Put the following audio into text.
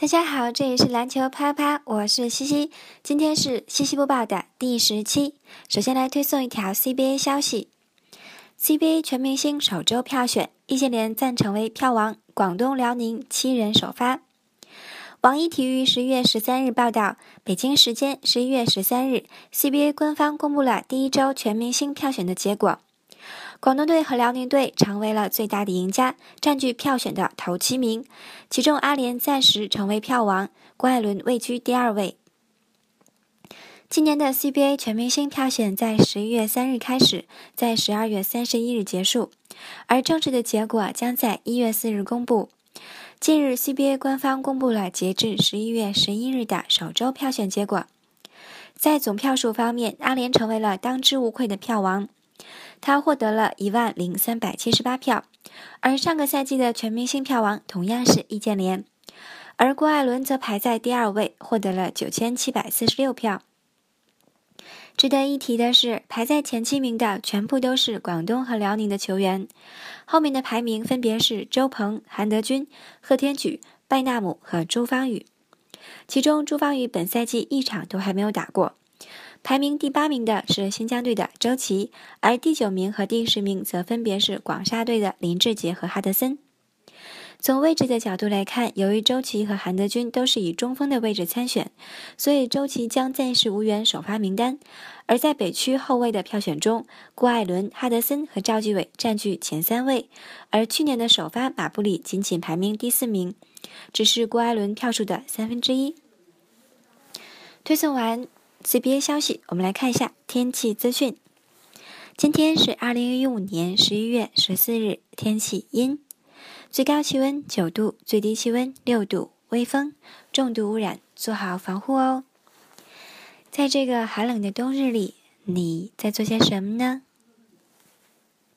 大家好，这里是篮球啪啪，我是西西。今天是西西播报的第十期。首先来推送一条 CBA 消息：CBA 全明星首周票选，易建联暂成为票王，广东辽宁七人首发。网易体育十一月十三日报道，北京时间十一月十三日，CBA 官方公布了第一周全明星票选的结果。广东队和辽宁队成为了最大的赢家，占据票选的头七名。其中，阿联暂时成为票王，郭艾伦位居第二位。今年的 CBA 全明星票选在十一月三日开始，在十二月三十一日结束，而正式的结果将在一月四日公布。近日，CBA 官方公布了截至十一月十一日的首周票选结果。在总票数方面，阿联成为了当之无愧的票王。他获得了一万零三百七十八票，而上个赛季的全明星票王同样是易建联，而郭艾伦则排在第二位，获得了九千七百四十六票。值得一提的是，排在前七名的全部都是广东和辽宁的球员，后面的排名分别是周鹏、韩德君、贺天举、拜纳姆和朱芳雨，其中朱芳雨本赛季一场都还没有打过。排名第八名的是新疆队的周琦，而第九名和第十名则分别是广厦队的林志杰和哈德森。从位置的角度来看，由于周琦和韩德君都是以中锋的位置参选，所以周琦将暂时无缘首发名单。而在北区后卫的票选中，郭艾伦、哈德森和赵继伟占据前三位，而去年的首发马布里仅仅排名第四名，只是郭艾伦票数的三分之一。推送完。CBA 消息，我们来看一下天气资讯。今天是二零一五年十一月十四日，天气阴，最高气温九度，最低气温六度，微风，重度污染，做好防护哦。在这个寒冷的冬日里，你在做些什么呢？